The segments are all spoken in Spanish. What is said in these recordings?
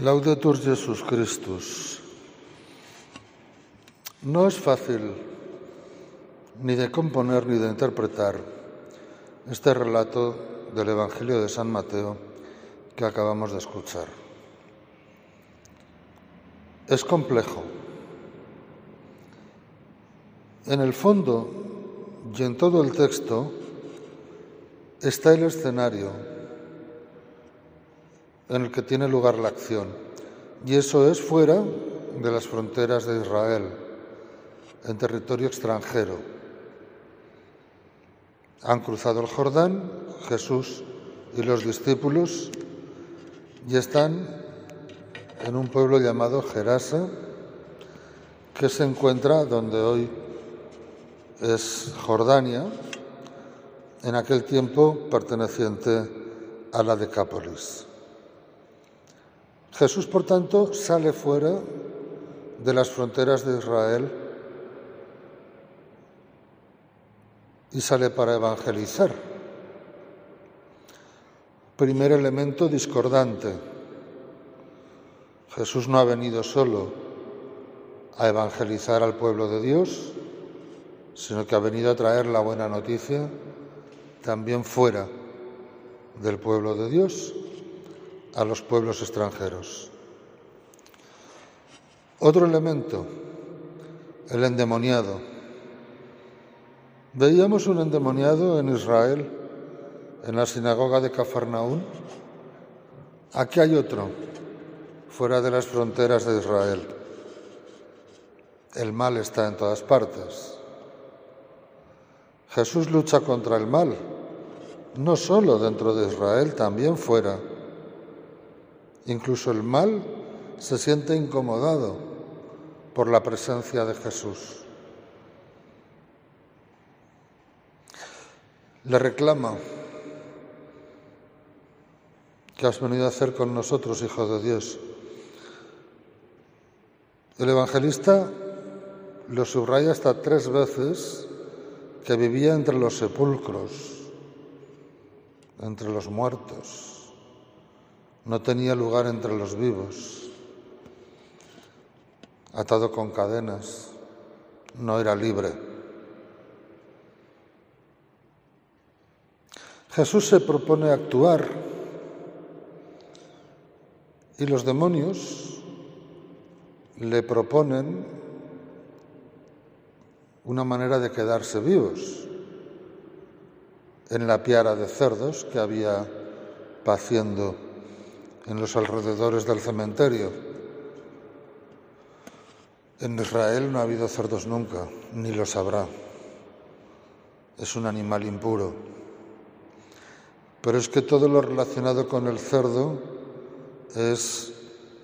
Laudetur Jesus Christus. No es fácil ni de componer ni de interpretar este relato del Evangelio de San Mateo que acabamos de escuchar. Es complejo. En el fondo y en todo el texto está el escenario en el que tiene lugar la acción. Y eso es fuera de las fronteras de Israel, en territorio extranjero. Han cruzado el Jordán, Jesús y los discípulos, y están en un pueblo llamado Gerasa, que se encuentra donde hoy es Jordania, en aquel tiempo perteneciente a la Decápolis. Jesús, por tanto, sale fuera de las fronteras de Israel y sale para evangelizar. Primer elemento discordante. Jesús no ha venido solo a evangelizar al pueblo de Dios, sino que ha venido a traer la buena noticia también fuera del pueblo de Dios a los pueblos extranjeros. Otro elemento, el endemoniado. Veíamos un endemoniado en Israel, en la sinagoga de Cafarnaún. Aquí hay otro, fuera de las fronteras de Israel. El mal está en todas partes. Jesús lucha contra el mal, no solo dentro de Israel, también fuera. Incluso el mal se siente incomodado por la presencia de Jesús. Le reclama, ¿qué has venido a hacer con nosotros, Hijo de Dios? El evangelista lo subraya hasta tres veces que vivía entre los sepulcros, entre los muertos no tenía lugar entre los vivos, atado con cadenas, no era libre. Jesús se propone actuar y los demonios le proponen una manera de quedarse vivos en la piara de cerdos que había paciendo en los alrededores del cementerio. En Israel no ha habido cerdos nunca, ni los habrá. Es un animal impuro. Pero es que todo lo relacionado con el cerdo es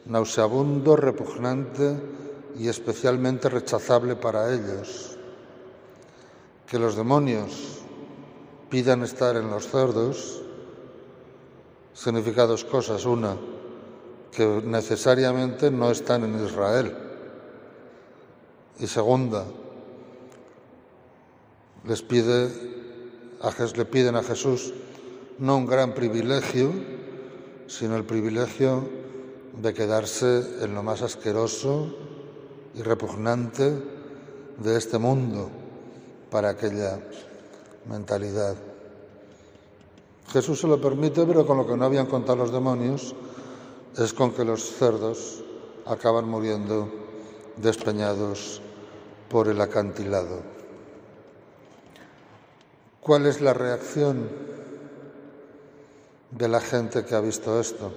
nauseabundo, repugnante y especialmente rechazable para ellos. Que los demonios pidan estar en los cerdos significa dos cosas. Una, que necesariamente no están en Israel. Y segunda, les pide a, le piden a Jesús no un gran privilegio, sino el privilegio de quedarse en lo más asqueroso y repugnante de este mundo para aquella mentalidad. Jesús se lo permite, pero con lo que no habían contado los demonios es con que los cerdos acaban muriendo despeñados por el acantilado. ¿Cuál es la reacción de la gente que ha visto esto?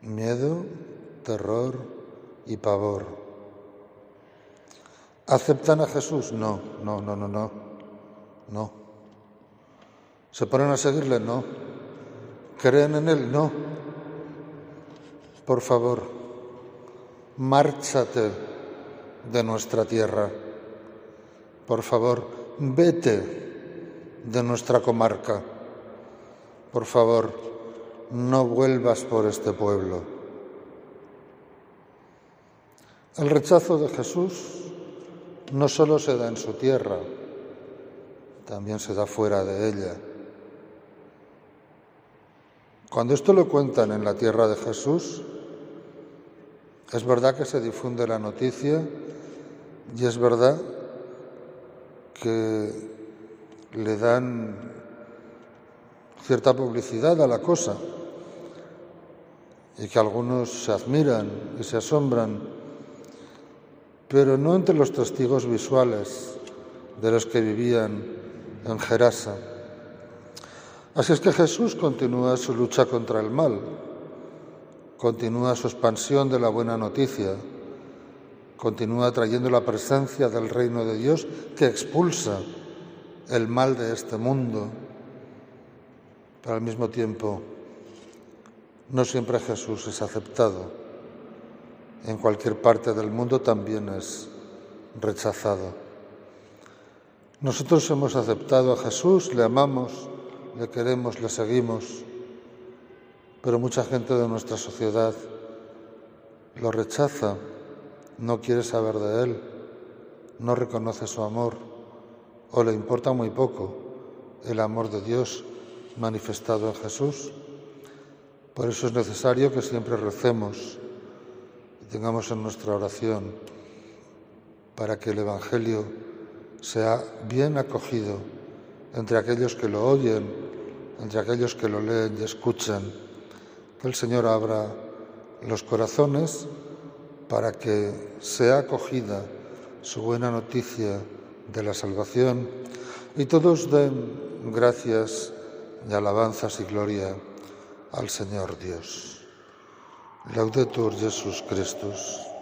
Miedo, terror y pavor. ¿Aceptan a Jesús? No, no, no, no, no, no. ¿Se ponen a seguirle? No. ¿Creen en Él? No. Por favor, márchate de nuestra tierra. Por favor, vete de nuestra comarca. Por favor, no vuelvas por este pueblo. El rechazo de Jesús no solo se da en su tierra, también se da fuera de ella Cuando esto lo cuentan en la tierra de Jesús, es verdad que se difunde la noticia y es verdad que le dan cierta publicidad a la cosa y que algunos se admiran y se asombran, pero no entre los testigos visuales de los que vivían en Gerasa. Así es que Jesús continúa su lucha contra el mal, continúa su expansión de la buena noticia, continúa trayendo la presencia del reino de Dios que expulsa el mal de este mundo, pero al mismo tiempo no siempre Jesús es aceptado. En cualquier parte del mundo también es rechazado. Nosotros hemos aceptado a Jesús, le amamos, le queremos, le seguimos, pero mucha gente de nuestra sociedad lo rechaza, no quiere saber de él, no reconoce su amor o le importa muy poco el amor de Dios manifestado en Jesús. Por eso es necesario que siempre recemos y tengamos en nuestra oración para que el Evangelio sea bien acogido entre aquellos que lo oyen, entre aquellos que lo leen y escuchan. Que el Señor abra los corazones para que sea acogida su buena noticia de la salvación y todos den gracias y alabanzas y gloria al Señor Dios. Laudetur Jesus Christus.